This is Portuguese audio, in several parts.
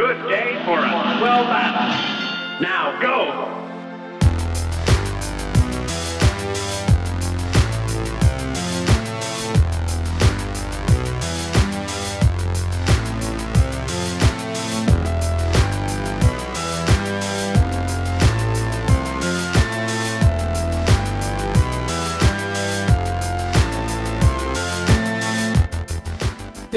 Good day for a swell battle. Uh, now go!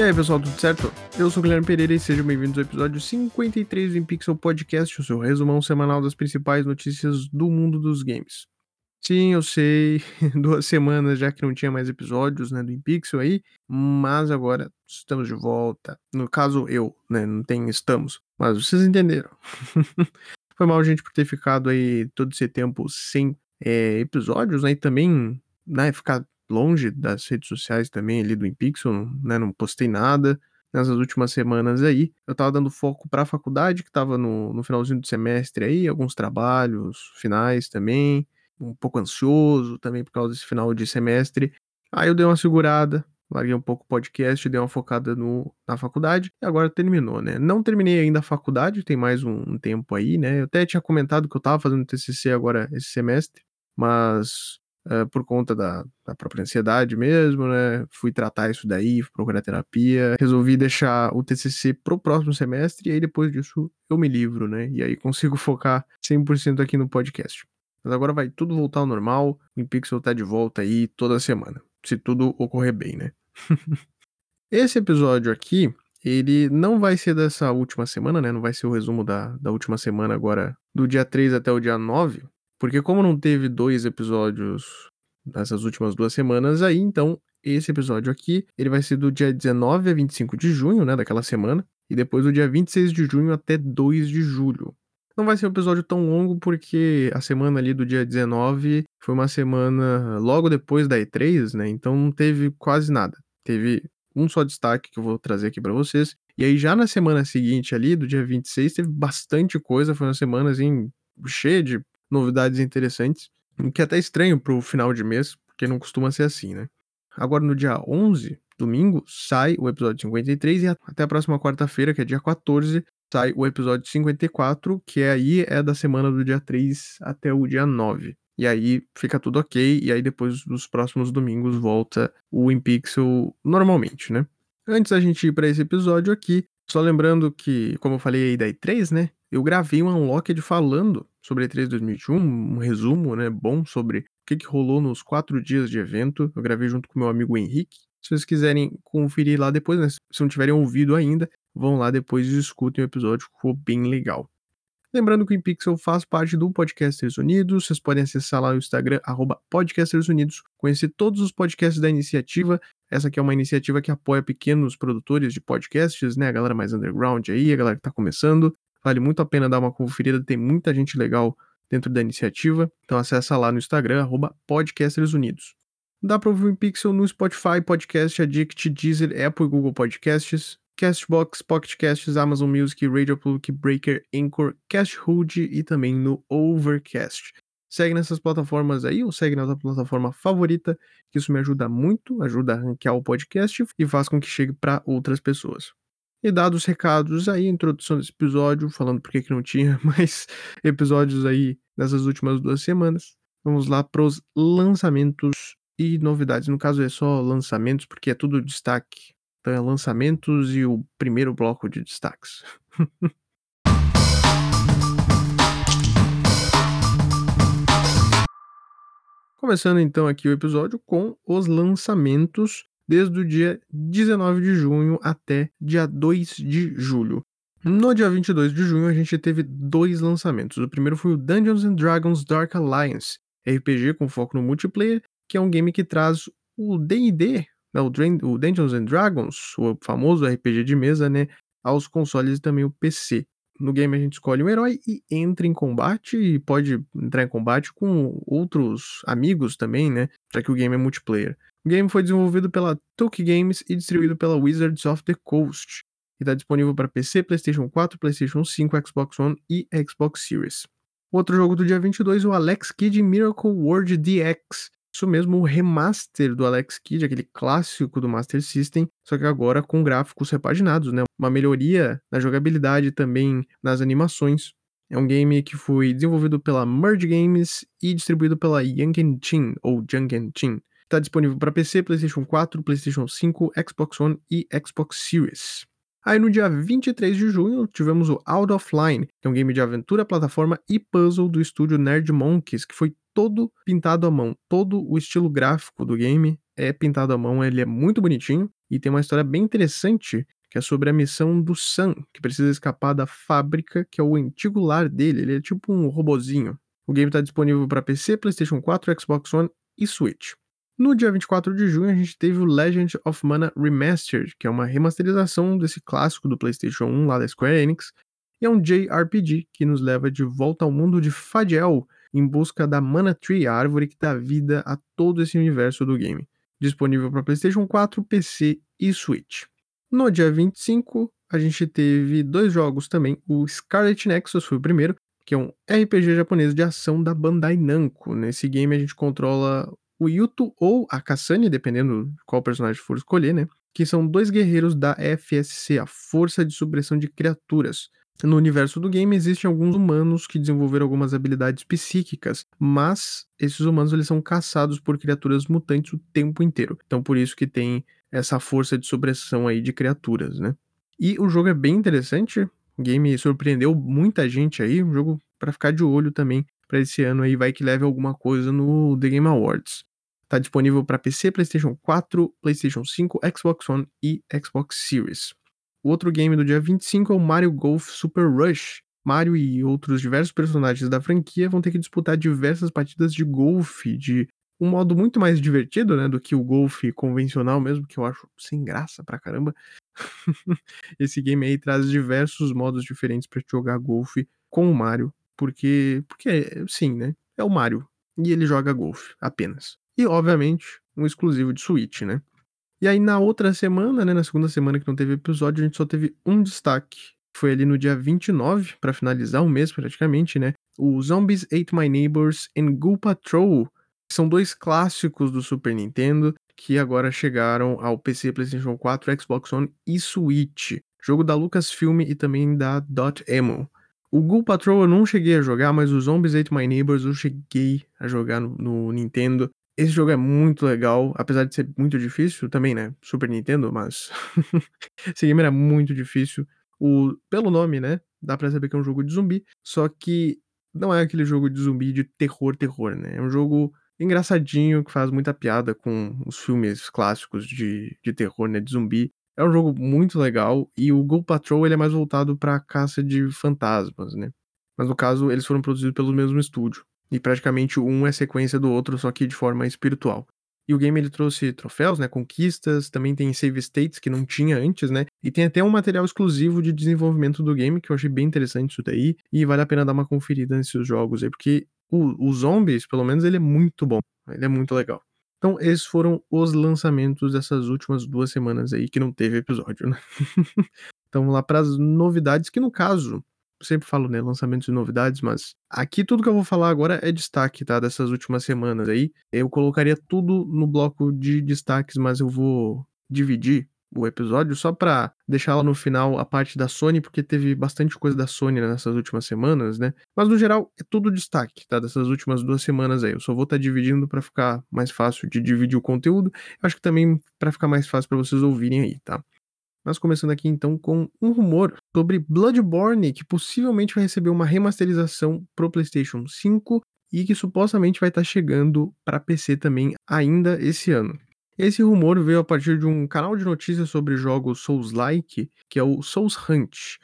Aí, pessoal, tudo certo? Eu sou o Guilherme Pereira e sejam bem-vindos ao episódio 53 do Pixel Podcast, o seu resumão semanal das principais notícias do mundo dos games. Sim, eu sei, duas semanas já que não tinha mais episódios, né, do InPixel aí, mas agora estamos de volta. No caso, eu, né, não tem estamos, mas vocês entenderam. Foi mal, gente, por ter ficado aí todo esse tempo sem é, episódios, né, e também, né, ficar longe das redes sociais também ali do InPixel, né? Não postei nada nessas últimas semanas aí. Eu tava dando foco para a faculdade, que tava no, no finalzinho do semestre aí, alguns trabalhos finais também, um pouco ansioso também por causa desse final de semestre. Aí eu dei uma segurada, larguei um pouco o podcast, dei uma focada no, na faculdade e agora terminou, né? Não terminei ainda a faculdade, tem mais um, um tempo aí, né? Eu até tinha comentado que eu tava fazendo TCC agora esse semestre, mas uh, por conta da, da, própria ansiedade mesmo, né? Fui tratar isso daí, fui procurar terapia, resolvi deixar o TCC pro próximo semestre e aí depois disso eu me livro, né? E aí consigo focar 100% aqui no podcast. Mas agora vai tudo voltar ao normal, o InPixel tá de volta aí toda semana, se tudo ocorrer bem, né? Esse episódio aqui, ele não vai ser dessa última semana, né? Não vai ser o resumo da, da última semana agora, do dia 3 até o dia 9, porque como não teve dois episódios nessas últimas duas semanas aí, então esse episódio aqui, ele vai ser do dia 19 a 25 de junho, né, daquela semana, e depois do dia 26 de junho até 2 de julho. Não vai ser um episódio tão longo porque a semana ali do dia 19 foi uma semana logo depois da E3, né? Então não teve quase nada. Teve um só destaque que eu vou trazer aqui para vocês. E aí já na semana seguinte ali, do dia 26, teve bastante coisa, foi uma semana assim cheia de novidades interessantes, o que é até estranho pro final de mês, porque não costuma ser assim, né? Agora no dia 11, domingo, sai o episódio 53 e até a próxima quarta-feira, que é dia 14, sai o episódio 54, que é aí é da semana do dia 3 até o dia 9. E aí fica tudo ok, e aí depois dos próximos domingos volta o InPixel normalmente, né? Antes da gente ir para esse episódio aqui, só lembrando que, como eu falei aí da E3, né? Eu gravei um unlocked falando sobre a E3 2021, um resumo, né, bom sobre o que, que rolou nos quatro dias de evento. Eu gravei junto com meu amigo Henrique. Se vocês quiserem conferir lá depois, né, se não tiverem ouvido ainda, vão lá depois e escutem o episódio, ficou bem legal. Lembrando que o InPixel faz parte do Podcasters Unidos, vocês podem acessar lá o Instagram, Podcasters Unidos, conhecer todos os podcasts da iniciativa. Essa aqui é uma iniciativa que apoia pequenos produtores de podcasts, né? A galera mais underground aí, a galera que tá começando. Vale muito a pena dar uma conferida, tem muita gente legal dentro da iniciativa. Então acessa lá no Instagram, arroba Podcasters Unidos. Dá para ouvir o Pixel no Spotify, Podcast Addict, Deezer, Apple e Google Podcasts, Castbox, Pocket Casts, Amazon Music, Radio Public, Breaker, Anchor, Cashhood e também no Overcast. Segue nessas plataformas aí ou segue na tua plataforma favorita, que isso me ajuda muito, ajuda a ranquear o podcast e faz com que chegue para outras pessoas. E dados os recados aí, introdução desse episódio, falando por que não tinha mais episódios aí nessas últimas duas semanas, vamos lá para os lançamentos e novidades. No caso é só lançamentos, porque é tudo destaque. Então é lançamentos e o primeiro bloco de destaques. Começando então aqui o episódio com os lançamentos desde o dia 19 de junho até dia 2 de julho. No dia 22 de junho, a gente teve dois lançamentos. O primeiro foi o Dungeons and Dragons Dark Alliance, RPG com foco no multiplayer, que é um game que traz o D&D, né, o, Dungeons and Dragons, o famoso RPG de mesa, né, aos consoles e também o PC. No game a gente escolhe um herói e entra em combate e pode entrar em combate com outros amigos também, né, já que o game é multiplayer. O game foi desenvolvido pela Toki Games e distribuído pela Wizards of the Coast. E está disponível para PC, PlayStation 4, PlayStation 5, Xbox One e Xbox Series. Outro jogo do dia 22 é o Alex Kidd Miracle World DX. Isso mesmo, o remaster do Alex Kidd, aquele clássico do Master System, só que agora com gráficos repaginados, né? Uma melhoria na jogabilidade também nas animações. É um game que foi desenvolvido pela Merge Games e distribuído pela Yanken Chin, ou Junken Chin. Está disponível para PC, PlayStation 4, PlayStation 5, Xbox One e Xbox Series. Aí no dia 23 de junho tivemos o Out of Line, que é um game de aventura, plataforma e puzzle do estúdio Nerd Monkeys, que foi todo pintado à mão. Todo o estilo gráfico do game é pintado à mão, ele é muito bonitinho e tem uma história bem interessante que é sobre a missão do Sam, que precisa escapar da fábrica, que é o antigo lar dele. Ele é tipo um robozinho. O game está disponível para PC, PlayStation 4, Xbox One e Switch. No dia 24 de junho, a gente teve o Legend of Mana Remastered, que é uma remasterização desse clássico do PlayStation 1 lá da Square Enix, e é um JRPG que nos leva de volta ao mundo de Fadiel em busca da Mana Tree, a árvore que dá vida a todo esse universo do game. Disponível para PlayStation 4, PC e Switch. No dia 25, a gente teve dois jogos também. O Scarlet Nexus foi o primeiro, que é um RPG japonês de ação da Bandai Namco. Nesse game a gente controla o Yuto ou a Kasane, dependendo de qual personagem for escolher, né? Que são dois guerreiros da FSC, a Força de Supressão de Criaturas. No universo do game existem alguns humanos que desenvolveram algumas habilidades psíquicas, mas esses humanos eles são caçados por criaturas mutantes o tempo inteiro. Então por isso que tem essa força de supressão aí de criaturas, né? E o jogo é bem interessante, o game surpreendeu muita gente aí, um jogo para ficar de olho também para esse ano aí, vai que leve alguma coisa no The Game Awards. Tá disponível para PC, PlayStation 4, PlayStation 5, Xbox One e Xbox Series. O outro game do dia 25 é o Mario Golf Super Rush. Mario e outros diversos personagens da franquia vão ter que disputar diversas partidas de golfe de um modo muito mais divertido, né, do que o golfe convencional mesmo, que eu acho sem graça pra caramba. Esse game aí traz diversos modos diferentes para jogar golfe com o Mario, porque porque sim, né? É o Mario e ele joga golfe apenas. E, obviamente, um exclusivo de Switch, né? E aí, na outra semana, né, na segunda semana que não teve episódio, a gente só teve um destaque. Foi ali no dia 29, para finalizar o mês praticamente, né? O Zombies Ate My Neighbors e Ghoul Patrol. Que são dois clássicos do Super Nintendo que agora chegaram ao PC, PlayStation 4, Xbox One e Switch. Jogo da Lucasfilm e também da Dot Emo. O Ghoul Patrol eu não cheguei a jogar, mas o Zombies Ate My Neighbors eu cheguei a jogar no, no Nintendo. Esse jogo é muito legal, apesar de ser muito difícil também, né? Super Nintendo, mas. Esse game era muito difícil. O, pelo nome, né? Dá pra saber que é um jogo de zumbi. Só que não é aquele jogo de zumbi de terror, terror, né? É um jogo engraçadinho que faz muita piada com os filmes clássicos de, de terror, né? De zumbi. É um jogo muito legal e o Ghoul Patrol ele é mais voltado para caça de fantasmas, né? Mas no caso, eles foram produzidos pelo mesmo estúdio. E praticamente um é sequência do outro, só que de forma espiritual. E o game ele trouxe troféus, né, conquistas, também tem save states que não tinha antes, né? E tem até um material exclusivo de desenvolvimento do game que eu achei bem interessante isso daí e vale a pena dar uma conferida nesses jogos aí, porque o, o Zombies, pelo menos ele é muito bom, ele é muito legal. Então, esses foram os lançamentos dessas últimas duas semanas aí que não teve episódio, né? então, vamos lá para as novidades, que no caso, sempre falo, né, lançamentos e novidades, mas aqui tudo que eu vou falar agora é destaque, tá? Dessas últimas semanas aí. Eu colocaria tudo no bloco de destaques, mas eu vou dividir o episódio só para deixar lá no final a parte da Sony, porque teve bastante coisa da Sony nessas últimas semanas, né? Mas no geral é tudo destaque, tá? Dessas últimas duas semanas aí. Eu só vou estar tá dividindo para ficar mais fácil de dividir o conteúdo. Eu acho que também para ficar mais fácil para vocês ouvirem aí, tá? Mas começando aqui então com um rumor sobre Bloodborne, que possivelmente vai receber uma remasterização pro PlayStation 5 e que supostamente vai estar tá chegando para PC também ainda esse ano. Esse rumor veio a partir de um canal de notícias sobre jogos Souls-like, que é o Souls Hunt.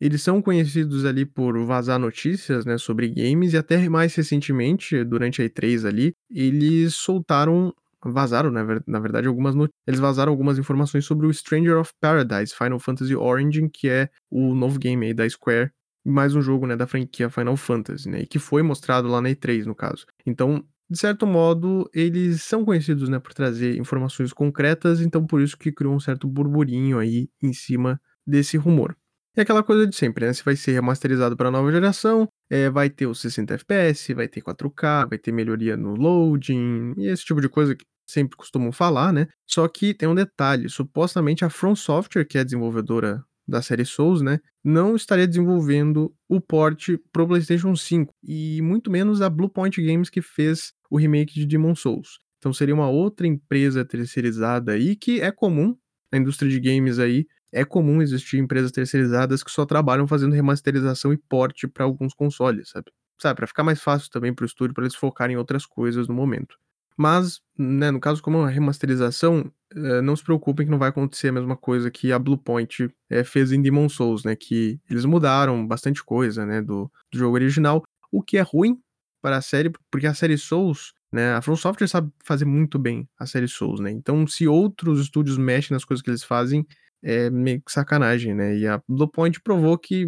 Eles são conhecidos ali por vazar notícias, né, sobre games e até mais recentemente, durante a E3 ali, eles soltaram, vazaram, na verdade, algumas eles vazaram algumas informações sobre o Stranger of Paradise Final Fantasy Origin, que é o novo game aí da Square, mais um jogo, né, da franquia Final Fantasy, né, e que foi mostrado lá na E3, no caso. Então, de certo modo, eles são conhecidos, né, por trazer informações concretas, então por isso que criou um certo burburinho aí em cima desse rumor. É aquela coisa de sempre, né? Se vai ser remasterizado para nova geração, é, vai ter os 60 FPS, vai ter 4K, vai ter melhoria no loading e esse tipo de coisa que sempre costumam falar, né? Só que tem um detalhe, supostamente a From Software, que é a desenvolvedora da série Souls, né, não estaria desenvolvendo o port pro PlayStation 5 e muito menos a Bluepoint Games que fez o remake de Demon Souls. Então seria uma outra empresa terceirizada aí que é comum na indústria de games aí é comum existir empresas terceirizadas que só trabalham fazendo remasterização e porte para alguns consoles, sabe? Sabe, para ficar mais fácil também para o estúdio para eles focarem em outras coisas no momento. Mas, né, no caso como a remasterização, eh, não se preocupem que não vai acontecer a mesma coisa que a Bluepoint eh, fez em Demon Souls, né, que eles mudaram bastante coisa, né, do, do jogo original, o que é ruim para a série, porque a série Souls né? A From Software sabe fazer muito bem a série Souls, né? Então, se outros estúdios mexem nas coisas que eles fazem, é meio que sacanagem, né? E a Bluepoint provou que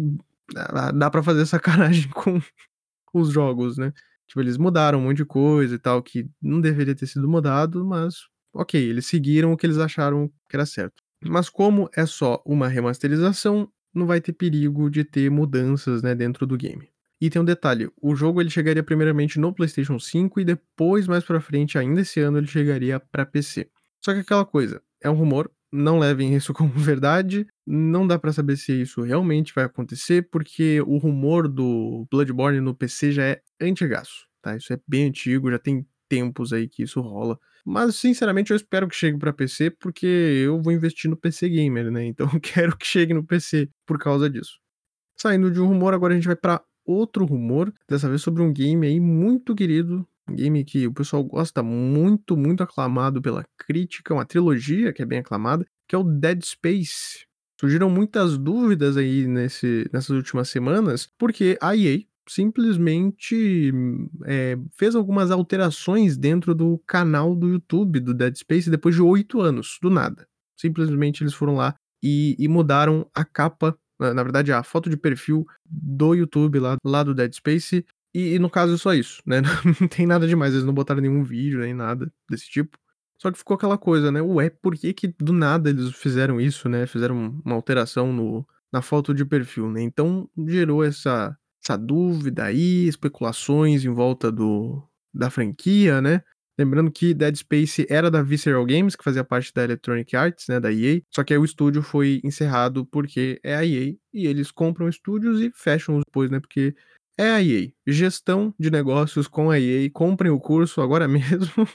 dá para fazer sacanagem com os jogos, né? Tipo, eles mudaram um monte de coisa e tal, que não deveria ter sido mudado, mas ok, eles seguiram o que eles acharam que era certo. Mas como é só uma remasterização, não vai ter perigo de ter mudanças, né, dentro do game. E tem um detalhe, o jogo ele chegaria primeiramente no PlayStation 5 e depois mais para frente, ainda esse ano, ele chegaria para PC. Só que aquela coisa, é um rumor, não levem isso como verdade, não dá para saber se isso realmente vai acontecer, porque o rumor do Bloodborne no PC já é antigaço, tá? Isso é bem antigo, já tem tempos aí que isso rola. Mas, sinceramente, eu espero que chegue para PC, porque eu vou investir no PC Gamer, né? Então quero que chegue no PC por causa disso. Saindo de um rumor, agora a gente vai para outro rumor, dessa vez sobre um game aí muito querido, game que o pessoal gosta muito, muito aclamado pela crítica, uma trilogia que é bem aclamada, que é o Dead Space. Surgiram muitas dúvidas aí nesse, nessas últimas semanas, porque a EA simplesmente é, fez algumas alterações dentro do canal do YouTube do Dead Space depois de oito anos, do nada. Simplesmente eles foram lá e, e mudaram a capa na, verdade, a foto de perfil do YouTube lá, lá do Dead Space. E, e no caso é só isso, né? Não tem nada demais, eles não botaram nenhum vídeo nem nada desse tipo. Só que ficou aquela coisa, né? Ué, por que que do nada eles fizeram isso, né? Fizeram uma alteração no, na foto de perfil, né? Então gerou essa, essa dúvida aí, especulações em volta do, da franquia, né? Lembrando que Dead Space era da Visceral Games, que fazia parte da Electronic Arts, né, da EA, só que aí o estúdio foi encerrado porque é a EA e eles compram estúdios e fecham depois, né, porque é a EA. Gestão de negócios com a EA, comprem o curso agora mesmo.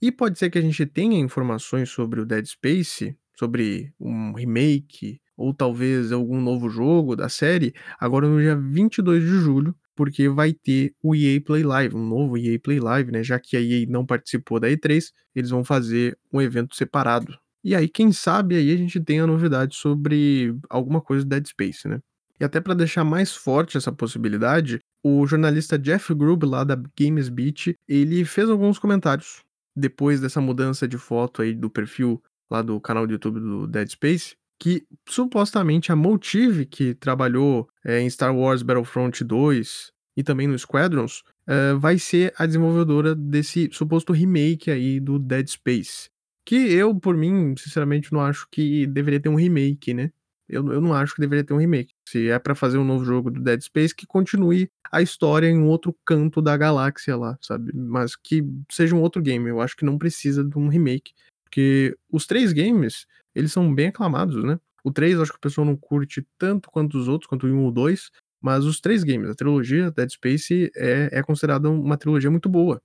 e pode ser que a gente tenha informações sobre o Dead Space, sobre um remake ou talvez algum novo jogo da série, agora no dia 22 de julho, porque vai ter o EA Play Live, um novo EA Play Live, né? Já que a EA não participou da E3, eles vão fazer um evento separado. E aí, quem sabe aí a gente tem a novidade sobre alguma coisa do Dead Space, né? E até para deixar mais forte essa possibilidade, o jornalista Jeff Grubb lá da Games Beat, ele fez alguns comentários depois dessa mudança de foto aí do perfil lá do canal do YouTube do Dead Space, que supostamente a Motive, que trabalhou é, em Star Wars Battlefront 2 e também no Squadrons, é, vai ser a desenvolvedora desse suposto remake aí do Dead Space. Que eu, por mim, sinceramente, não acho que deveria ter um remake, né? Eu, eu não acho que deveria ter um remake. Se é para fazer um novo jogo do Dead Space, que continue a história em outro canto da galáxia lá, sabe? Mas que seja um outro game. Eu acho que não precisa de um remake. Porque os três games eles são bem aclamados, né? O 3 acho que o pessoal não curte tanto quanto os outros, quanto o 1 ou 2, mas os três games, a trilogia Dead Space é, é considerada uma trilogia muito boa.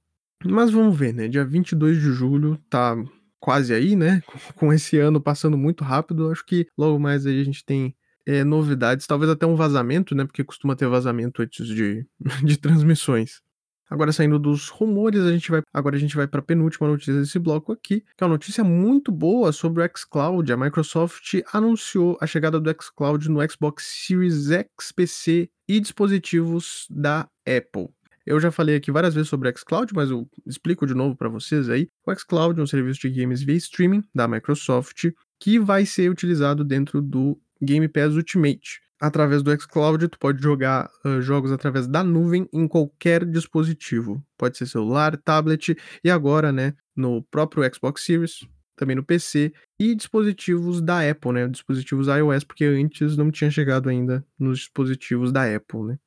Mas vamos ver, né? Dia 22 de julho tá quase aí, né? Com esse ano passando muito rápido, acho que logo mais aí a gente tem é, novidades, talvez até um vazamento, né? Porque costuma ter vazamento antes de, de transmissões. Agora saindo dos rumores, a gente vai agora a gente vai para a penúltima notícia desse bloco aqui, que é uma notícia muito boa sobre o xCloud. A Microsoft anunciou a chegada do xCloud no Xbox Series X, PC e dispositivos da Apple. Eu já falei aqui várias vezes sobre o xCloud, mas eu explico de novo para vocês aí. O xCloud é um serviço de games via streaming da Microsoft que vai ser utilizado dentro do Game Pass Ultimate através do xCloud, tu pode jogar uh, jogos através da nuvem em qualquer dispositivo. Pode ser celular, tablet e agora, né, no próprio Xbox Series, também no PC e dispositivos da Apple, né, dispositivos iOS, porque antes não tinha chegado ainda nos dispositivos da Apple, né.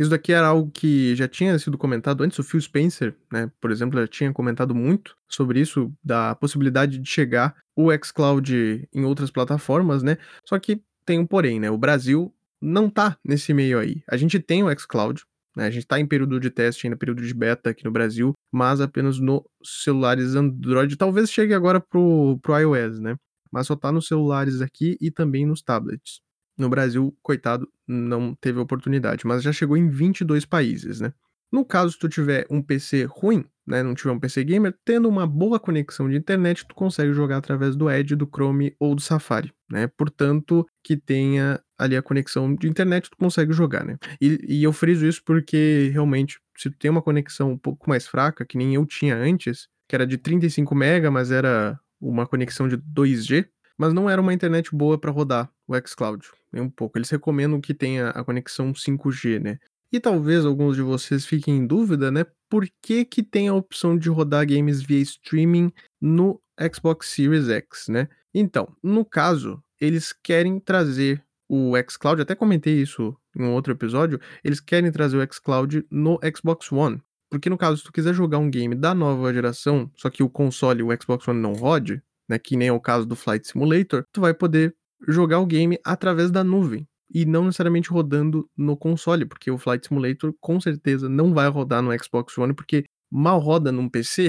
Isso daqui era algo que já tinha sido comentado antes, o Phil Spencer, né, por exemplo, já tinha comentado muito sobre isso, da possibilidade de chegar o xCloud em outras plataformas, né? Só que tem um porém, né? O Brasil não tá nesse meio aí. A gente tem o xCloud, né? A gente tá em período de teste, ainda período de beta aqui no Brasil, mas apenas nos celulares Android. Talvez chegue agora pro, pro iOS, né? Mas só tá nos celulares aqui e também nos tablets. No Brasil, coitado, não teve oportunidade, mas já chegou em 22 países, né? No caso, se tu tiver um PC ruim, né, não tiver um PC gamer, tendo uma boa conexão de internet, tu consegue jogar através do Edge, do Chrome ou do Safari, né? Portanto, que tenha ali a conexão de internet, tu consegue jogar, né? E, e eu friso isso porque realmente, se tu tem uma conexão um pouco mais fraca, que nem eu tinha antes, que era de 35 MB, mas era uma conexão de 2G, mas não era uma internet boa para rodar o xCloud, nem um pouco. Eles recomendam que tenha a conexão 5G, né? E talvez alguns de vocês fiquem em dúvida, né? Por que, que tem a opção de rodar games via streaming no Xbox Series X, né? Então, no caso, eles querem trazer o xCloud, até comentei isso em um outro episódio, eles querem trazer o xCloud no Xbox One. Porque no caso, se tu quiser jogar um game da nova geração, só que o console, o Xbox One não rode, né, que nem é o caso do Flight Simulator, tu vai poder jogar o game através da nuvem e não necessariamente rodando no console, porque o Flight Simulator com certeza não vai rodar no Xbox One, porque mal roda num PC.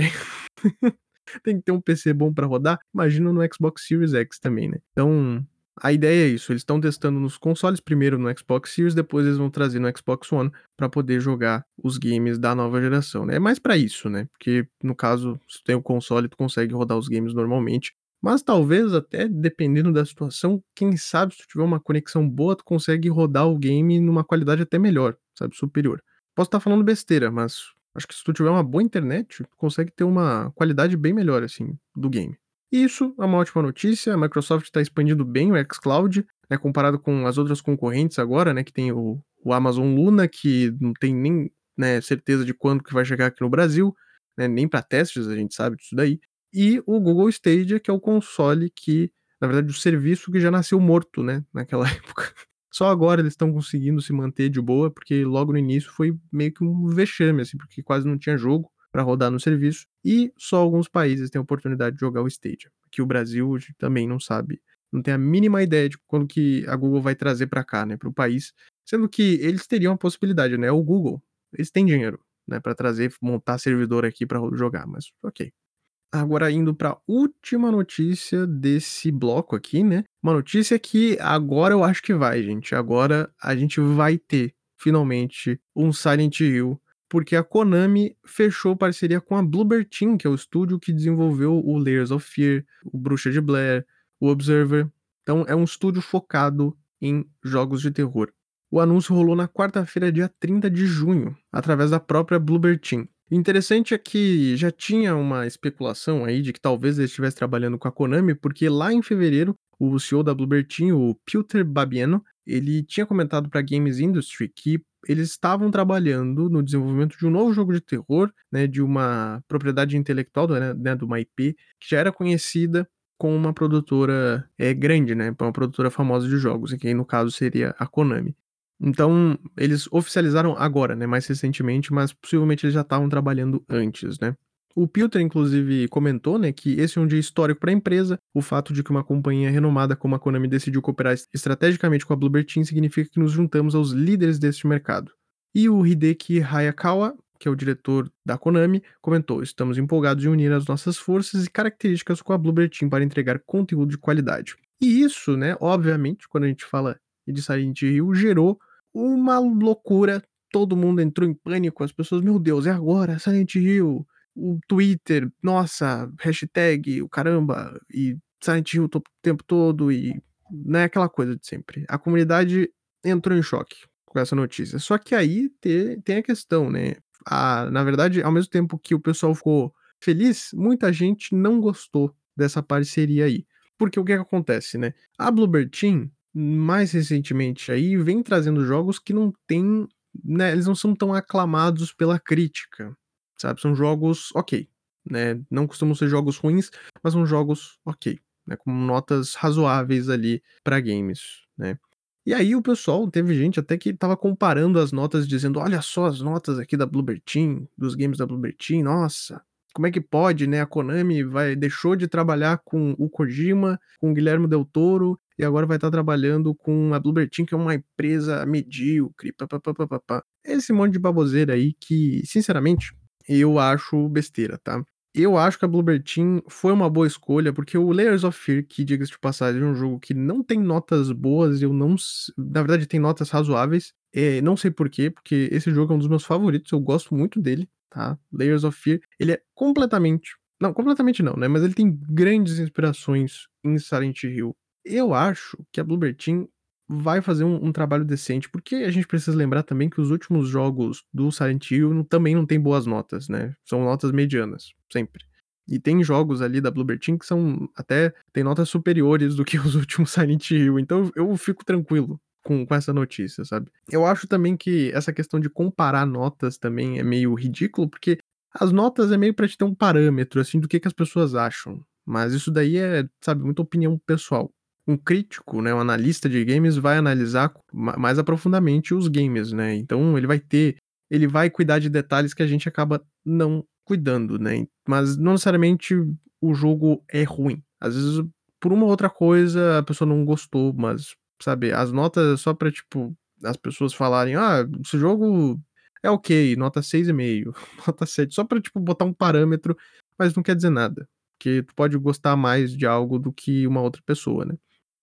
Tem que ter um PC bom para rodar. Imagina no Xbox Series X também, né? Então, a ideia é isso. Eles estão testando nos consoles, primeiro no Xbox Series, depois eles vão trazer no Xbox One para poder jogar os games da nova geração. Né? É mais para isso, né? Porque no caso, se tu tem o console, tu consegue rodar os games normalmente. Mas talvez até dependendo da situação, quem sabe se tu tiver uma conexão boa, tu consegue rodar o game numa qualidade até melhor, sabe, superior. Posso estar falando besteira, mas acho que se tu tiver uma boa internet, tu consegue ter uma qualidade bem melhor assim do game. E isso é uma ótima notícia. A Microsoft está expandindo bem o xCloud, né, comparado com as outras concorrentes agora, né, que tem o, o Amazon Luna, que não tem nem né, certeza de quando que vai chegar aqui no Brasil, né, nem para testes a gente sabe disso daí e o Google Stadia, que é o console que, na verdade, o serviço que já nasceu morto, né, naquela época. Só agora eles estão conseguindo se manter de boa, porque logo no início foi meio que um vexame, assim, porque quase não tinha jogo para rodar no serviço, e só alguns países têm a oportunidade de jogar o Stadia. Que o Brasil também não sabe, não tem a mínima ideia de quando que a Google vai trazer para cá, né, para o país, sendo que eles teriam a possibilidade, né, o Google, eles têm dinheiro, né, para trazer, montar servidor aqui para jogar, mas ok. Agora indo para a última notícia desse bloco aqui, né? Uma notícia que agora eu acho que vai, gente. Agora a gente vai ter finalmente um Silent Hill, porque a Konami fechou parceria com a Bloober Team, que é o estúdio que desenvolveu o Layers of Fear, o Bruxa de Blair, o Observer. Então é um estúdio focado em jogos de terror. O anúncio rolou na quarta-feira, dia 30 de junho, através da própria Bloober Team. Interessante é que já tinha uma especulação aí de que talvez ele estivesse trabalhando com a Konami, porque lá em fevereiro, o CEO da Bloober Team, o Peter Babieno, ele tinha comentado para Games Industry que eles estavam trabalhando no desenvolvimento de um novo jogo de terror, né, de uma propriedade intelectual, né, né de uma IP, que já era conhecida com uma produtora é, grande, né, uma produtora famosa de jogos, que no caso seria a Konami. Então, eles oficializaram agora, né, mais recentemente, mas possivelmente eles já estavam trabalhando antes, né? O Pilter, inclusive, comentou né, que esse é um dia histórico para a empresa. O fato de que uma companhia renomada como a Konami decidiu cooperar estrategicamente com a Bloober Team significa que nos juntamos aos líderes deste mercado. E o Hideki Hayakawa, que é o diretor da Konami, comentou: Estamos empolgados em unir as nossas forças e características com a Bloober Team para entregar conteúdo de qualidade. E isso, né, obviamente, quando a gente fala de Silent Hill, gerou uma loucura. Todo mundo entrou em pânico. As pessoas, meu Deus, é agora, Silent Hill. O Twitter, nossa, hashtag, o caramba, e Silent Hill o tempo todo, e não é aquela coisa de sempre. A comunidade entrou em choque com essa notícia. Só que aí te, tem a questão, né? A, na verdade, ao mesmo tempo que o pessoal ficou feliz, muita gente não gostou dessa parceria aí. Porque o que, é que acontece, né? A Bluebird Team, mais recentemente aí vem trazendo jogos que não tem, né, eles não são tão aclamados pela crítica, sabe? São jogos ok, né? Não costumam ser jogos ruins, mas são jogos ok, né? Com notas razoáveis ali para games, né? E aí o pessoal, teve gente até que estava comparando as notas, dizendo: "Olha só as notas aqui da Bloober Team, dos games da Bloober Team, nossa, como é que pode, né, a Konami vai deixou de trabalhar com o Kojima, com o Guilherme Del Toro, e agora vai estar trabalhando com a Bloober Team, que é uma empresa medíocre, pá-pá-pá-pá-pá". Esse monte de baboseira aí que, sinceramente, eu acho besteira, tá. Eu acho que a Bloober Team foi uma boa escolha, porque o Layers of Fear, que diga-se de passagem, é um jogo que não tem notas boas, eu não na verdade tem notas razoáveis, eh, não sei por quê, porque esse jogo é um dos meus favoritos, eu gosto muito dele, tá. Layers of Fear, ele é completamente não, completamente não, né, mas ele tem grandes inspirações em Silent Hill. Eu acho que a Bloober Team vai fazer um um trabalho decente, porque a gente precisa lembrar também que os últimos jogos do Silent Hill também não tem boas notas, né, são notas medianas, sempre. E tem jogos ali da Bloober Team que são até tem notas superiores do que os últimos Silent Hill, então eu fico tranquilo com com essa notícia, sabe. Eu acho também que essa questão de comparar notas também é meio ridículo, porque as notas é meio pra te ter um parâmetro, assim, do que que as pessoas acham, mas isso daí é, sabe, muita opinião pessoal. Um crítico, né, um analista de games vai analisar ma mais aprofundadamente os games, né, então ele vai ter ele vai cuidar de detalhes que a gente acaba não cuidando, né, mas não necessariamente o jogo é ruim. Às vezes, por uma ou outra coisa, a pessoa não gostou, mas, sabe, as notas é só pra, tipo, as pessoas falarem: "Ah, esse jogo é ok, nota 6,5, nota 7", só pra, tipo, botar um parâmetro, mas não quer dizer nada, porque tu pode gostar mais de algo do que uma outra pessoa, né.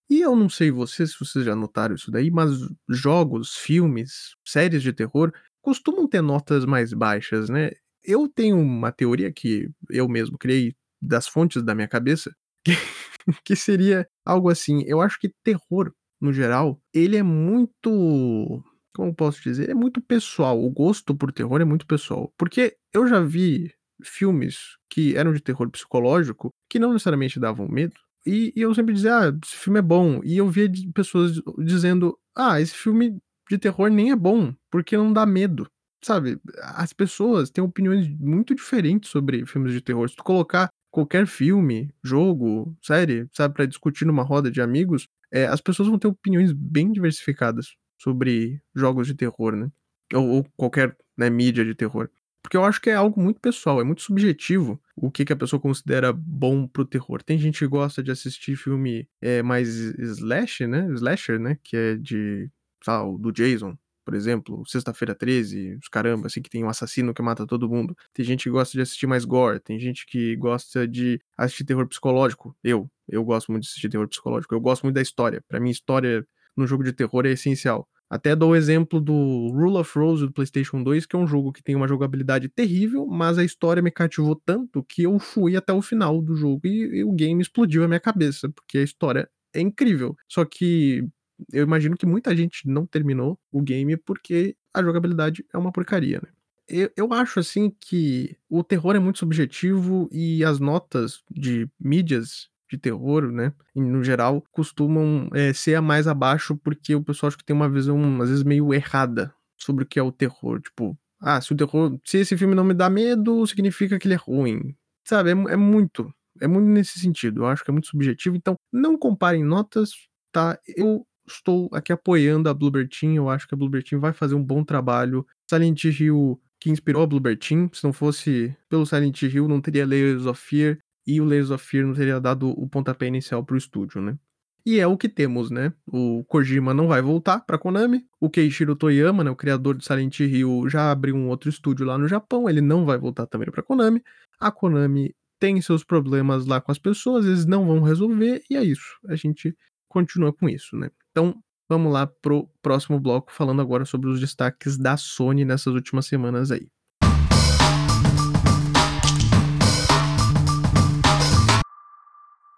E eu não sei vocês, se vocês já notaram isso daí, mas jogos, filmes, séries de terror costumam ter notas mais baixas, né. Eu tenho uma teoria que eu mesmo criei das fontes da minha cabeça, que seria algo assim, eu acho que terror, no geral, ele é muito como posso dizer? É muito pessoal, o gosto por terror é muito pessoal, porque eu já vi filmes que eram de terror psicológico, que não necessariamente davam medo, e e eu sempre dizia: "Ah, esse filme é bom", e eu via pessoas dizendo: "Ah, esse filme de terror nem é bom, porque não dá medo", sabe. As pessoas têm opiniões muito diferentes sobre filmes de terror, se tu colocar qualquer filme, jogo, série, sabe, pra discutir numa roda de amigos, eh, as pessoas vão ter opiniões bem diversificadas sobre jogos de terror, né, ou ou qualquer, né, mídia de terror. Porque eu acho que é algo muito pessoal, é muito subjetivo o que que a pessoa considera bom para o terror. Tem gente que gosta de assistir filme, eh, mais slash, né, slasher, né, que é de, o do Jason, por exemplo, Sexta-feira 13, os caramba, assim, que tem um assassino que mata todo mundo. Tem gente que gosta de assistir mais gore, tem gente que gosta de assistir terror psicológico. Eu, eu gosto muito de assistir terror psicológico, eu gosto muito da história, pra mim história no jogo de terror é essencial. Até dou o exemplo do Rule of Rose do PlayStation 2, que é um jogo que tem uma jogabilidade terrível, mas a história me cativou tanto que eu fui até o final do jogo e e o game explodiu a minha cabeça, porque a história é incrível. Só que eu imagino que muita gente não terminou o game, porque a jogabilidade é uma porcaria, né. Eu eu acho, assim, que o terror é muito subjetivo e as notas de mídias de terror, né, no geral, costumam, eh, ser a mais abaixo, porque o pessoal acho que tem uma visão, às vezes, meio errada sobre o que é o terror, tipo: "Ah, se o terror se esse filme não me dá medo, significa que ele é ruim", sabe, é é muito, é muito nesse sentido, eu acho que é muito subjetivo, então não comparem notas, tá. Eu estou aqui apoiando a Team, eu acho que a Team vai fazer um bom trabalho. Silent Hill que inspirou a Bloober Team, se não fosse pelo Silent Hill não teria Layers of Fear, e o Layers of Fear não teria dado o pontapé inicial para o estúdio, né. E é o que temos, né, o Kojima não vai voltar pra Konami, o Keishiro Toyama, né, o criador de Silent Hill, já abriu um outro estúdio lá no Japão, ele não vai voltar também pra Konami. A Konami tem seus problemas lá com as pessoas, eles não vão resolver, e é isso, a gente continua com isso, né. Então, vamos lá para o próximo bloco, falando agora sobre os destaques da Sony nessas últimas semanas aí.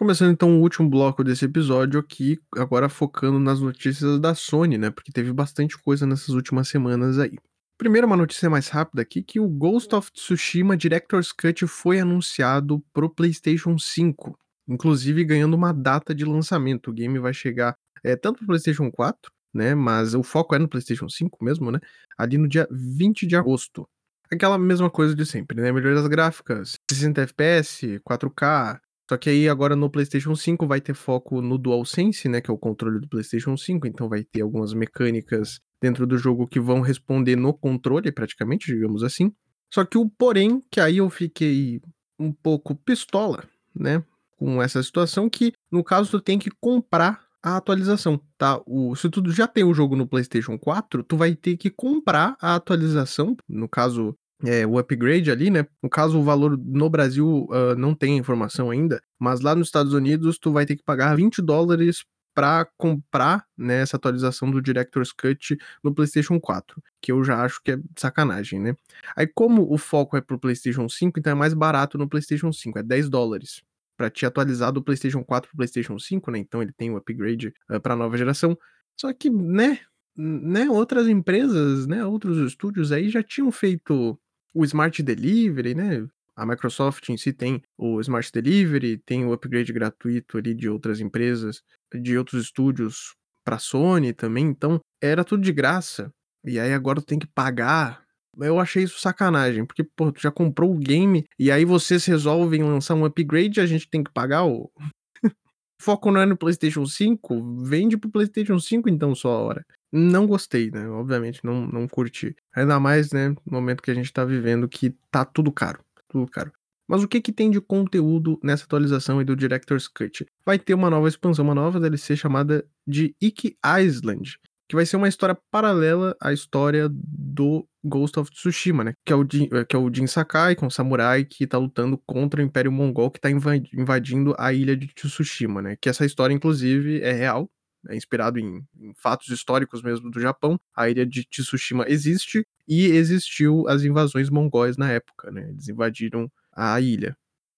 Começando então o último bloco desse episódio aqui, agora focando nas notícias da Sony, né, porque teve bastante coisa nessas últimas semanas aí. Primeiro uma notícia mais rápida aqui, que o Ghost of Tsushima Director's Cut foi anunciado para o PlayStation 5, inclusive ganhando uma data de lançamento, o game vai chegar, eh, tanto para o PlayStation 4, né, mas o foco é no PlayStation 5 mesmo, né, ali no dia 20 de agosto. Aquela mesma coisa de sempre, né, melhorias gráficas, 60 FPS, 4K, Só que aí agora no PlayStation 5 vai ter foco no DualSense, né, que é o controle do PlayStation 5, então vai ter algumas mecânicas dentro do jogo que vão responder no controle, praticamente, digamos assim. Só que o porém, que aí eu fiquei um pouco pistola, né, com essa situação que no caso tu tem que comprar a atualização, tá? O, se tu já tem o jogo no PlayStation 4, tu vai ter que comprar a atualização, no caso é, o upgrade ali, né? No caso, o valor no Brasil uh, não tem informação ainda, mas lá nos Estados Unidos tu vai ter que pagar 20 dólares para comprar né, essa atualização do Director's Cut no PlayStation 4, que eu já acho que é sacanagem, né? Aí, como o foco é pro PlayStation 5, então é mais barato no PlayStation 5, é 10 dólares para te atualizar do PlayStation 4 pro PlayStation 5, né? Então ele tem o upgrade uh, para nova geração. Só que, né, né, outras empresas, né, outros estúdios aí já tinham feito o Smart Delivery, né? A Microsoft em si tem o Smart Delivery, tem o upgrade gratuito ali de outras empresas, de outros estúdios para Sony também, então era tudo de graça. E aí agora tu tem que pagar. Eu achei isso sacanagem, porque pô, tu já comprou o game e aí vocês resolvem lançar um upgrade e a gente tem que pagar o foco não é no PlayStation 5, vende pro PlayStation 5 então só a hora. Não gostei, né? Obviamente, não, não curti. Ainda mais, né, no momento que a gente tá vivendo que tá tudo caro. Tudo caro. Mas o que que tem de conteúdo nessa atualização aí do Director's Cut? Vai ter uma nova expansão, uma nova DLC chamada de Iki Island, que vai ser uma história paralela à história do Ghost of Tsushima, né? Que é o Jin, que é o Jin Sakai com o samurai que tá lutando contra o Império Mongol que tá invadindo a ilha de Tsushima, né? Que essa história, inclusive, é real, é inspirado em, em, fatos históricos mesmo do Japão. A ilha de Tsushima existe e existiu as invasões mongóis na época, né? Eles invadiram a ilha.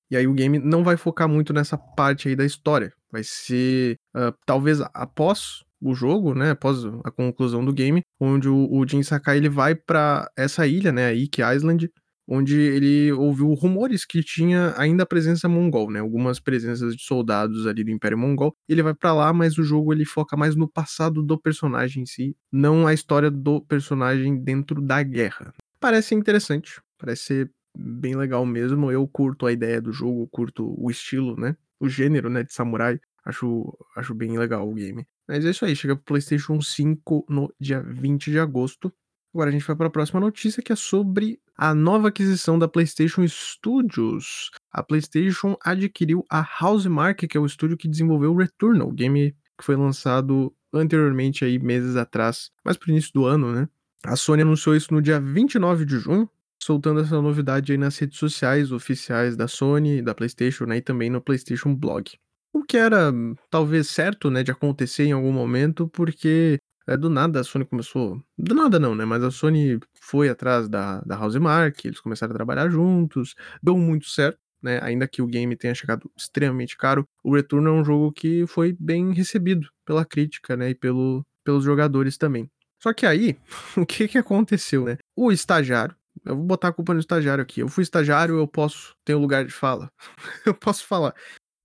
E aí o game não vai focar muito nessa parte aí da história. Vai ser uh, talvez após o jogo, né? Após a conclusão do game, onde o, o Jin Sakai ele vai para essa ilha, né? A Iki Island, onde ele ouviu rumores que tinha ainda a presença mongol, né? Algumas presenças de soldados ali do Império Mongol. Ele vai para lá, mas o jogo ele foca mais no passado do personagem em si, não a história do personagem dentro da guerra. Parece interessante, parece ser bem legal mesmo. Eu curto a ideia do jogo, curto o estilo, né? O gênero, né, de samurai. Acho, acho bem legal o game. Mas é isso aí, chega pro PlayStation 5 no dia 20 de agosto. Agora a gente vai para a próxima notícia que é sobre a nova aquisição da PlayStation Studios. A PlayStation adquiriu a Housemarque, que é o estúdio que desenvolveu o Returnal, game que foi lançado anteriormente aí meses atrás, mais pro início do ano, né? A Sony anunciou isso no dia 29 de junho, soltando essa novidade aí nas redes sociais oficiais da Sony, da PlayStation, né, e também no PlayStation Blog. O que era talvez certo, né, de acontecer em algum momento, porque é, do nada a Sony começou. Do nada não, né? Mas a Sony foi atrás da, da Housemark, eles começaram a trabalhar juntos, deu muito certo, né? Ainda que o game tenha chegado extremamente caro, o Return é um jogo que foi bem recebido pela crítica, né? E pelo, pelos jogadores também. Só que aí, o que que aconteceu, né? O estagiário, eu vou botar a culpa no estagiário aqui. Eu fui estagiário, eu posso ter um lugar de fala. eu posso falar.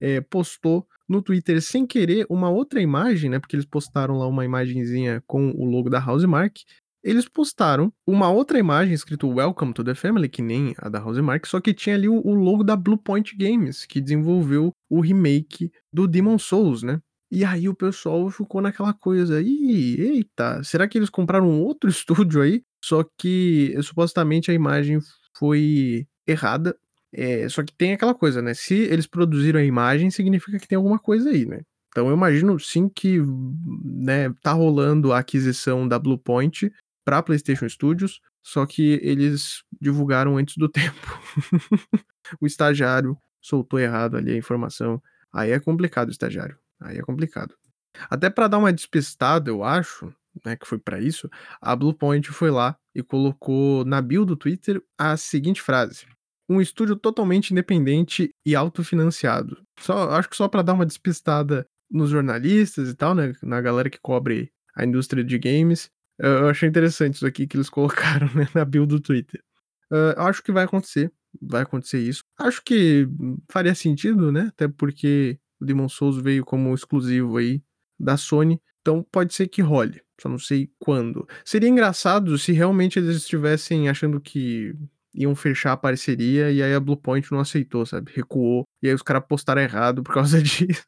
É, postou no Twitter sem querer uma outra imagem, né? Porque eles postaram lá uma imagenzinha com o logo da Housemark. Eles postaram uma outra imagem escrito Welcome to the Family, que nem a da Housemark, só que tinha ali o, logo da Bluepoint Games, que desenvolveu o remake do Demon Souls, né? E aí o pessoal ficou naquela coisa, Ih, eita, será que eles compraram outro estúdio aí? Só que supostamente a imagem foi errada é, só que tem aquela coisa, né? Se eles produziram a imagem, significa que tem alguma coisa aí, né? Então eu imagino sim que né, tá rolando a aquisição da Bluepoint para PlayStation Studios, só que eles divulgaram antes do tempo. o estagiário soltou errado ali a informação. Aí é complicado estagiário. Aí é complicado. Até para dar uma despistada, eu acho, né, que foi para isso, a Bluepoint foi lá e colocou na bio do Twitter a seguinte frase: um estúdio totalmente independente e autofinanciado. Só, acho que só para dar uma despistada nos jornalistas e tal, né, na galera que cobre a indústria de games. Eu achei interessante isso aqui que eles colocaram né, na build do Twitter. Uh, acho que vai acontecer, vai acontecer isso. Acho que faria sentido, né? Até porque o Demon Souls veio como exclusivo aí da Sony, então pode ser que role. Só não sei quando. Seria engraçado se realmente eles estivessem achando que iam fechar a parceria e aí a Bluepoint não aceitou, sabe? Recuou. E aí os caras postaram errado por causa disso.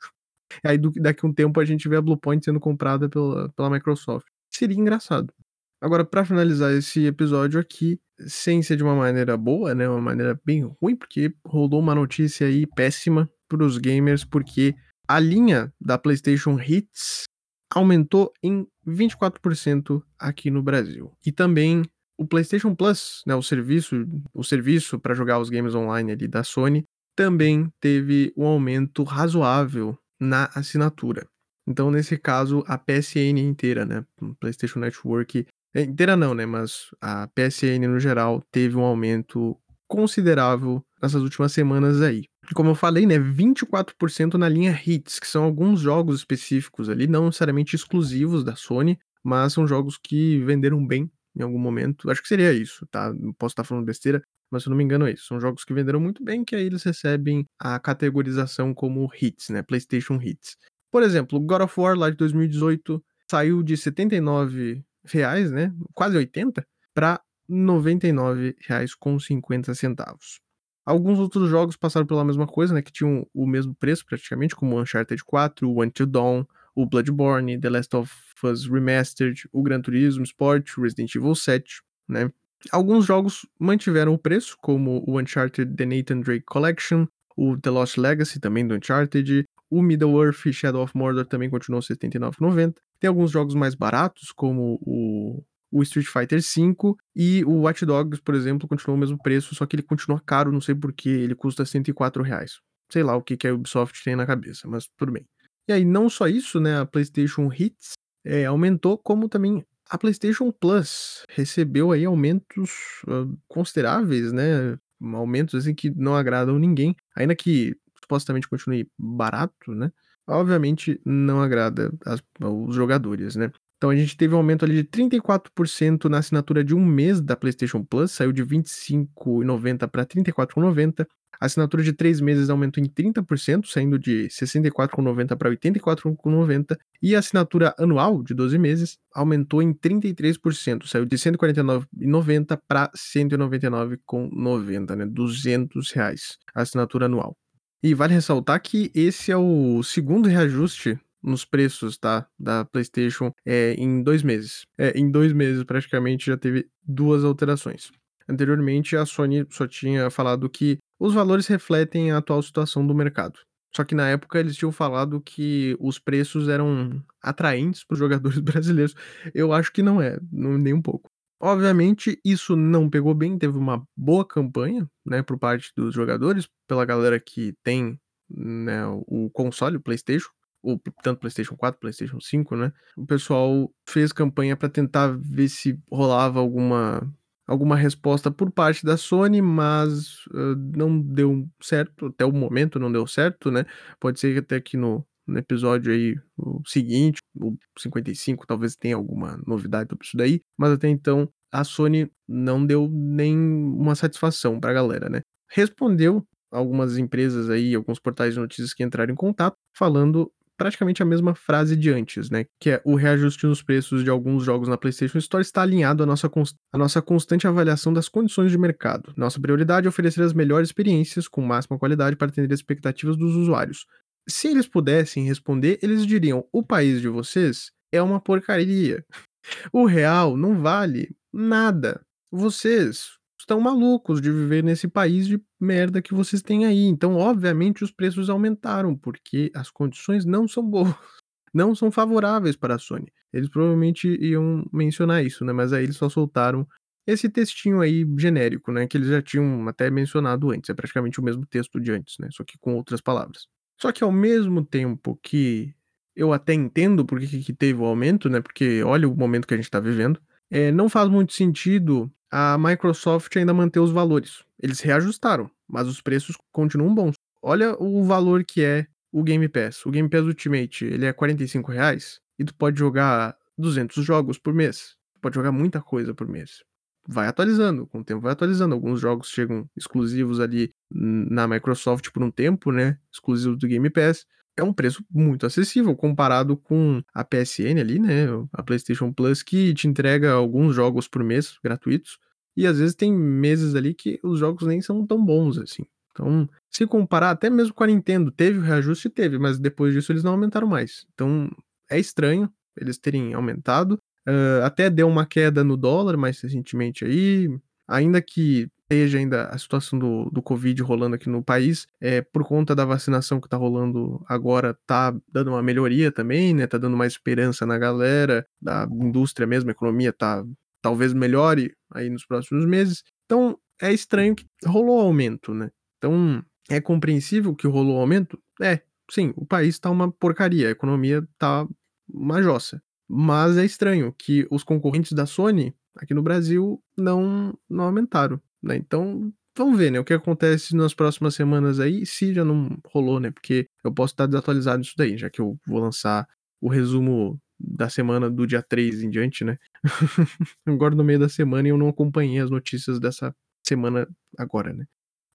aí do, daqui um tempo a gente vê a Bluepoint sendo comprada pela, pela Microsoft. Seria engraçado. Agora, para finalizar esse episódio aqui, sem ser de uma maneira boa, né? Uma maneira bem ruim, porque rolou uma notícia aí péssima para os gamers, porque a linha da PlayStation Hits aumentou em 24% aqui no Brasil. E também o PlayStation Plus, né, o serviço, o serviço para jogar os games online ali da Sony, também teve um aumento razoável na assinatura. Então, nesse caso, a PSN inteira, né, PlayStation Network é, inteira não, né, mas a PSN no geral teve um aumento considerável nessas últimas semanas aí. Como eu falei, né, 24% na linha Hits, que são alguns jogos específicos ali, não necessariamente exclusivos da Sony, mas são jogos que venderam bem em algum momento. Acho que seria isso, tá? Posso estar falando besteira, mas se eu não me engano é isso. São jogos que venderam muito bem, que aí eles recebem a categorização como hits, né? PlayStation Hits. Por exemplo, God of War lá de 2018 saiu de 79 reais, né? Quase 80 para 99 reais com 50 centavos. Alguns outros jogos passaram pela mesma coisa, né? Que tinham o mesmo preço praticamente, como Uncharted 4, o Until Dawn, o Bloodborne, The Last of Us Remastered, o Gran Turismo Sport, Resident Evil 7, né? Alguns jogos mantiveram o preço, como o Uncharted The Nathan Drake Collection, o The Lost Legacy, também do Uncharted, o Middle-earth Shadow of Mordor também continuou R$ 79,90. Tem alguns jogos mais baratos, como o, o Street Fighter V e o Watch Dogs, por exemplo, continuou o mesmo preço, só que ele continua caro, não sei porquê, ele custa R$ reais. Sei lá o que, que a Ubisoft tem na cabeça, mas tudo bem. E aí, não só isso, né? A PlayStation Hits é, aumentou, como também a PlayStation Plus recebeu aí aumentos uh, consideráveis, né? Aumentos assim que não agradam ninguém, ainda que supostamente continue barato, né? Obviamente não agrada as, os jogadores, né? Então a gente teve um aumento ali de 34% na assinatura de um mês da PlayStation Plus, saiu de R$ 25,90 para R$ 34,90. A assinatura de três meses aumentou em 30%, saindo de R$ 64,90 para R$ 84,90. E a assinatura anual de 12 meses aumentou em 33%, saiu de R$ 149,90 para R$ 199,90, né? 200 reais a assinatura anual. E vale ressaltar que esse é o segundo reajuste nos preços, tá? Da PlayStation é, em dois meses. É, em dois meses, praticamente, já teve duas alterações. Anteriormente, a Sony só tinha falado que os valores refletem a atual situação do mercado. Só que na época eles tinham falado que os preços eram atraentes para os jogadores brasileiros. Eu acho que não é, nem um pouco. Obviamente, isso não pegou bem, teve uma boa campanha, né, por parte dos jogadores, pela galera que tem, né, o console, o PlayStation, ou tanto PlayStation 4, PlayStation 5, né? O pessoal fez campanha para tentar ver se rolava alguma alguma resposta por parte da Sony, mas uh, não deu certo, até o momento não deu certo, né? Pode ser que até aqui no, no episódio aí o seguinte, o 55, talvez tenha alguma novidade sobre isso daí, mas até então a Sony não deu nem uma satisfação pra galera, né? Respondeu algumas empresas aí, alguns portais de notícias que entraram em contato, falando praticamente a mesma frase de antes, né? Que é o reajuste nos preços de alguns jogos na PlayStation Store está alinhado à nossa, à nossa constante avaliação das condições de mercado. Nossa prioridade é oferecer as melhores experiências com máxima qualidade para atender as expectativas dos usuários. Se eles pudessem responder, eles diriam: o país de vocês é uma porcaria. O real não vale nada. Vocês estão malucos de viver nesse país de merda que vocês têm aí. Então, obviamente, os preços aumentaram, porque as condições não são boas. Não são favoráveis para a Sony. Eles provavelmente iam mencionar isso, né? Mas aí eles só soltaram esse textinho aí genérico, né? Que eles já tinham até mencionado antes. É praticamente o mesmo texto de antes, né? Só que com outras palavras. Só que ao mesmo tempo que eu até entendo por que, que teve o aumento, né? Porque olha o momento que a gente está vivendo. É, não faz muito sentido a Microsoft ainda manter os valores. Eles reajustaram, mas os preços continuam bons. Olha o valor que é o Game Pass. O Game Pass Ultimate, ele é 45 reais e tu pode jogar 200 jogos por mês. Tu pode jogar muita coisa por mês. Vai atualizando, com o tempo vai atualizando. Alguns jogos chegam exclusivos ali na Microsoft por um tempo, né? Exclusivos do Game Pass é um preço muito acessível comparado com a PSN ali, né? A PlayStation Plus que te entrega alguns jogos por mês gratuitos. E às vezes tem meses ali que os jogos nem são tão bons assim. Então, se comparar até mesmo com a Nintendo, teve o reajuste? Teve, mas depois disso eles não aumentaram mais. Então, é estranho eles terem aumentado. Uh, até deu uma queda no dólar mais recentemente aí. Ainda que esteja ainda a situação do, do Covid rolando aqui no país, é, por conta da vacinação que tá rolando agora, tá dando uma melhoria também, né? Tá dando mais esperança na galera, da indústria mesmo, a economia tá talvez melhore aí nos próximos meses. Então, é estranho que rolou aumento, né? Então, é compreensível que rolou aumento? É, sim, o país tá uma porcaria, a economia tá uma jossa. Mas é estranho que os concorrentes da Sony aqui no Brasil não, não aumentaram. Né? Então, vamos ver, né? O que acontece nas próximas semanas aí, se já não rolou, né? Porque eu posso estar desatualizado nisso daí, já que eu vou lançar o resumo da semana do dia 3 em diante, né? agora no meio da semana eu não acompanhei as notícias dessa semana agora, né?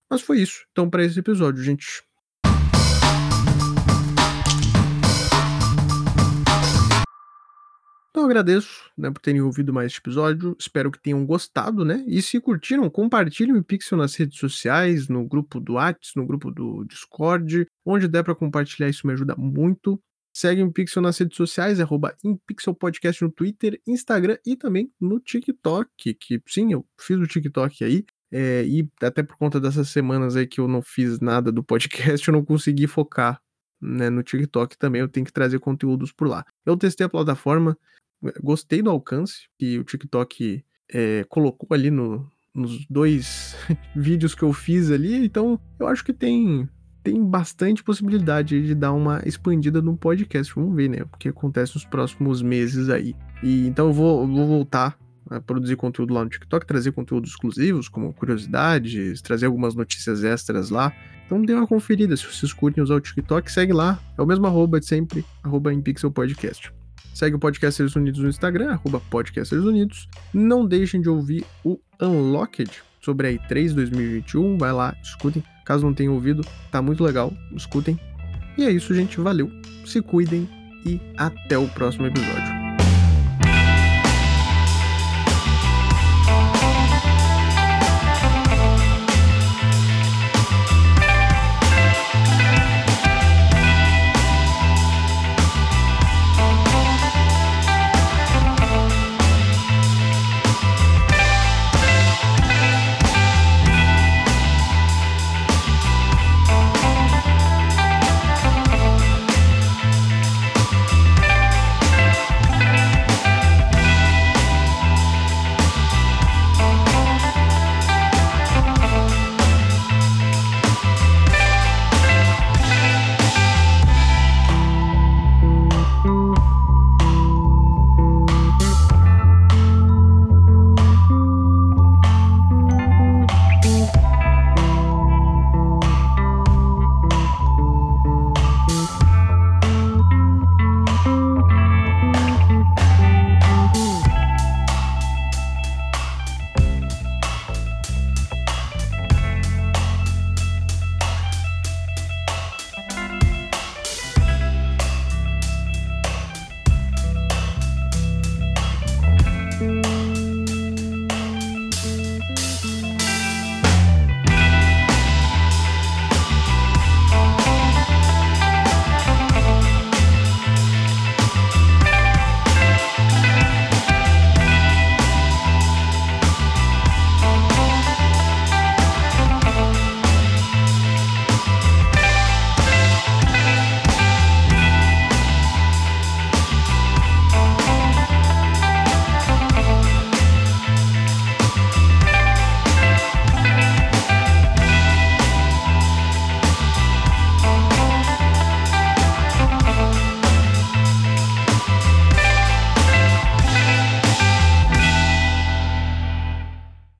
Mas foi isso. Então, para esse episódio, gente. Então eu agradeço né, por terem ouvido mais este episódio. Espero que tenham gostado, né? E se curtiram, compartilhem o Pixel nas redes sociais, no grupo do WhatsApp, no grupo do Discord. Onde der para compartilhar, isso me ajuda muito. Segue o Pixel nas redes sociais, arroba Podcast no Twitter, Instagram e também no TikTok. Que sim, eu fiz o TikTok aí. É, e até por conta dessas semanas aí que eu não fiz nada do podcast, eu não consegui focar né, no TikTok também. Eu tenho que trazer conteúdos por lá. Eu testei a plataforma, gostei do alcance que o TikTok é, colocou ali no, nos dois vídeos que eu fiz ali, então eu acho que tem tem bastante possibilidade de dar uma expandida no podcast. Vamos ver, né? O que acontece nos próximos meses aí. E então eu vou, vou voltar a produzir conteúdo lá no TikTok, trazer conteúdos exclusivos, como curiosidades, trazer algumas notícias extras lá. Então dê uma conferida. Se vocês curtem usar o TikTok, segue lá. É o mesmo arroba de sempre, arroba em Pixel Podcast. Segue o Podcasters Unidos no Instagram, arroba Podcasters Unidos. Não deixem de ouvir o Unlocked sobre a E3 2021. Vai lá, escutem. Caso não tenham ouvido, tá muito legal. Escutem. E é isso, gente. Valeu. Se cuidem e até o próximo episódio.